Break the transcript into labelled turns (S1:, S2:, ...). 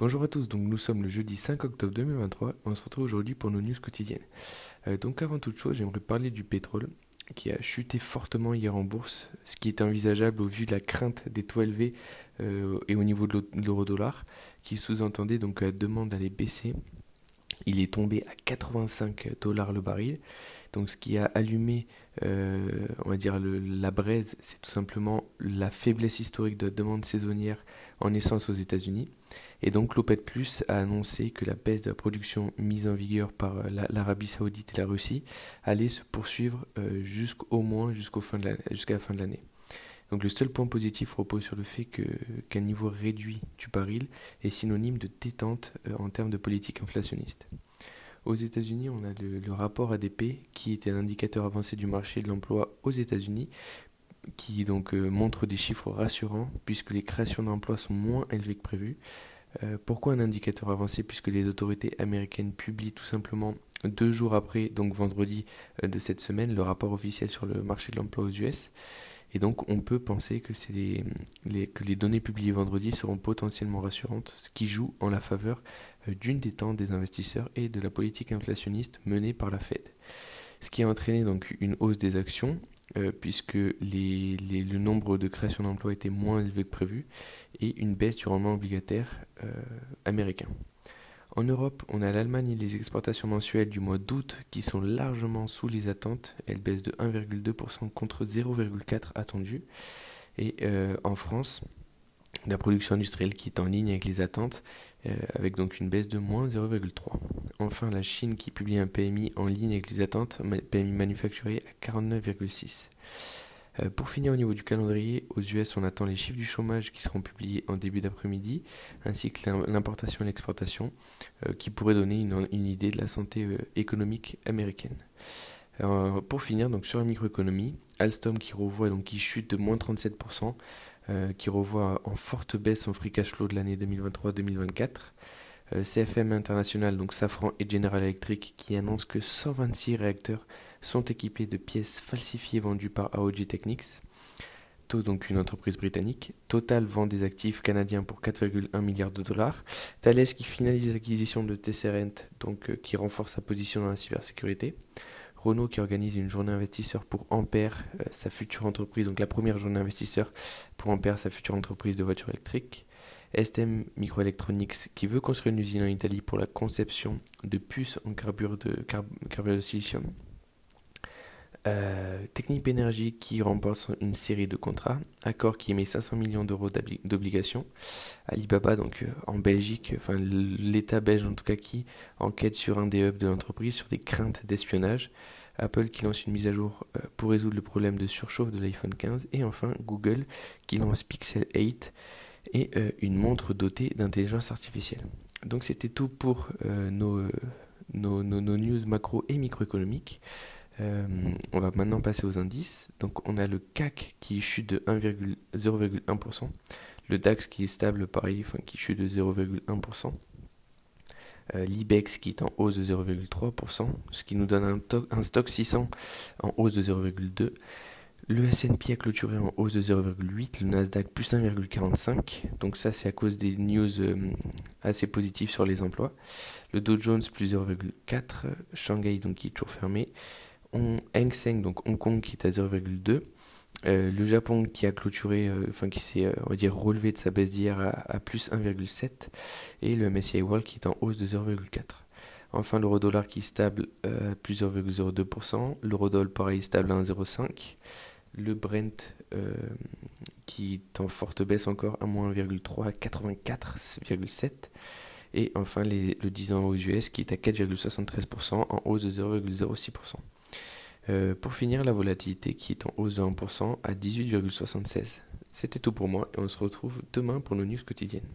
S1: Bonjour à tous, donc nous sommes le jeudi 5 octobre 2023, on se retrouve aujourd'hui pour nos news quotidiennes. Euh, donc avant toute chose, j'aimerais parler du pétrole qui a chuté fortement hier en bourse, ce qui est envisageable au vu de la crainte des taux élevés euh, et au niveau de l'euro-dollar, qui sous-entendait donc la demande d'aller baisser. Il est tombé à 85 dollars le baril, donc ce qui a allumé, euh, on va dire, la braise, c'est tout simplement la faiblesse historique de la demande saisonnière en essence aux États-Unis. Et donc l'OPEC Plus a annoncé que la baisse de la production mise en vigueur par euh, l'Arabie Saoudite et la Russie allait se poursuivre euh, jusqu'au moins jusqu'à la fin de l'année. Donc le seul point positif repose sur le fait qu'un niveau réduit du baril est synonyme de détente euh, en termes de politique inflationniste. Aux États-Unis, on a le, rapport ADP qui était un indicateur avancé du marché de l'emploi aux États-Unis, qui donc montre des chiffres rassurants puisque les créations d'emplois sont moins élevées que prévu, euh, pourquoi un indicateur avancé Puisque les autorités américaines publient tout simplement deux jours après, donc vendredi euh, de cette semaine, le rapport officiel sur le marché de l'emploi aux US. Et donc on peut penser que, les, données publiées vendredi seront potentiellement rassurantes, ce qui joue en la faveur euh, d'une détente des investisseurs et de la politique inflationniste menée par la Fed. Ce qui a entraîné donc une hausse des actions euh, puisque le nombre de créations d'emplois était moins élevé que prévu, et une baisse du rendement obligataire euh, américain. En Europe, on a l'Allemagne et les exportations mensuelles du mois d'août qui sont largement sous les attentes. Elles baissent de 1,2% contre 0,4% attendu. Et euh, en France, la production industrielle qui est en ligne avec les attentes, avec donc une baisse de moins 0,3. Enfin, la Chine qui publie un PMI en ligne avec les attentes, PMI manufacturier à 49,6. Euh, pour finir au niveau du calendrier, aux US on attend les chiffres du chômage qui seront publiés en début d'après-midi, ainsi que l'importation et l'exportation, euh, qui pourraient donner une, idée de la santé euh, économique américaine. pour finir, donc sur la microéconomie, Alstom qui revoit donc qui chute de moins 37%, qui revoit en forte baisse son free cash flow de l'année 2023-2024. Euh, CFM International, donc Safran et General Electric, qui annoncent que 126 réacteurs sont équipés de pièces falsifiées vendues par AOG Technics. donc une entreprise britannique. Total vend des actifs canadiens pour 4,1 milliards de dollars. Thales qui finalise l'acquisition de Tesserent, donc euh, qui renforce sa position dans la cybersécurité. Renault qui organise une journée investisseur pour Ampère, euh, sa future entreprise, donc la première journée investisseur pour Ampère, sa future entreprise de voitures électriques. STM Microelectronics qui veut construire une usine en Italie pour la conception de puces en carbure de, de silicium. Euh, Technip Energy qui remporte une série de contrats, Accor qui émet 500 millions d'euros d'obligations, Alibaba donc euh, en Belgique, enfin l'État belge en tout cas qui enquête sur un des hubs de l'entreprise sur des craintes d'espionnage, Apple qui lance une mise à jour euh, pour résoudre le problème de surchauffe de l'iPhone 15 et enfin Google qui lance Pixel 8 et euh, une montre dotée d'intelligence artificielle. Donc c'était tout pour euh, nos, nos, nos, news macro et microéconomiques. Euh, on va maintenant passer aux indices. Donc on a le CAC qui chute de 0,1%, le DAX qui est stable pareil, enfin qui chute de 0,1%. L'IBEX qui est en hausse de 0,3%, ce qui nous donne un, un stock 600 en hausse de 0,2%. Le S&P a clôturé en hausse de 0,8, le Nasdaq plus 1,45. Donc ça c'est à cause des news euh, assez positives sur les emplois. Le Dow Jones plus 0,4, Shanghai donc qui est toujours fermé. Hang Seng donc Hong Kong qui est à 0,2. Euh, le Japon qui a clôturé, euh, enfin qui s'est on va dire relevé de sa baisse d'hier à, plus 1,7 et le MSCI World qui est en hausse de 0,4. Enfin, l'euro dollar qui est stable à plus 0,02%, l'euro dollar pareil stable à 1,05 le Brent euh, qui est en forte baisse encore à moins 1,3 à 84,7 et enfin le 10 ans aux US qui est à 4,73% en hausse de 0,06%. Euh, pour finir, la volatilité qui est en hausse de 1% à 18,76. C'était tout pour moi et on se retrouve demain pour nos news quotidiennes.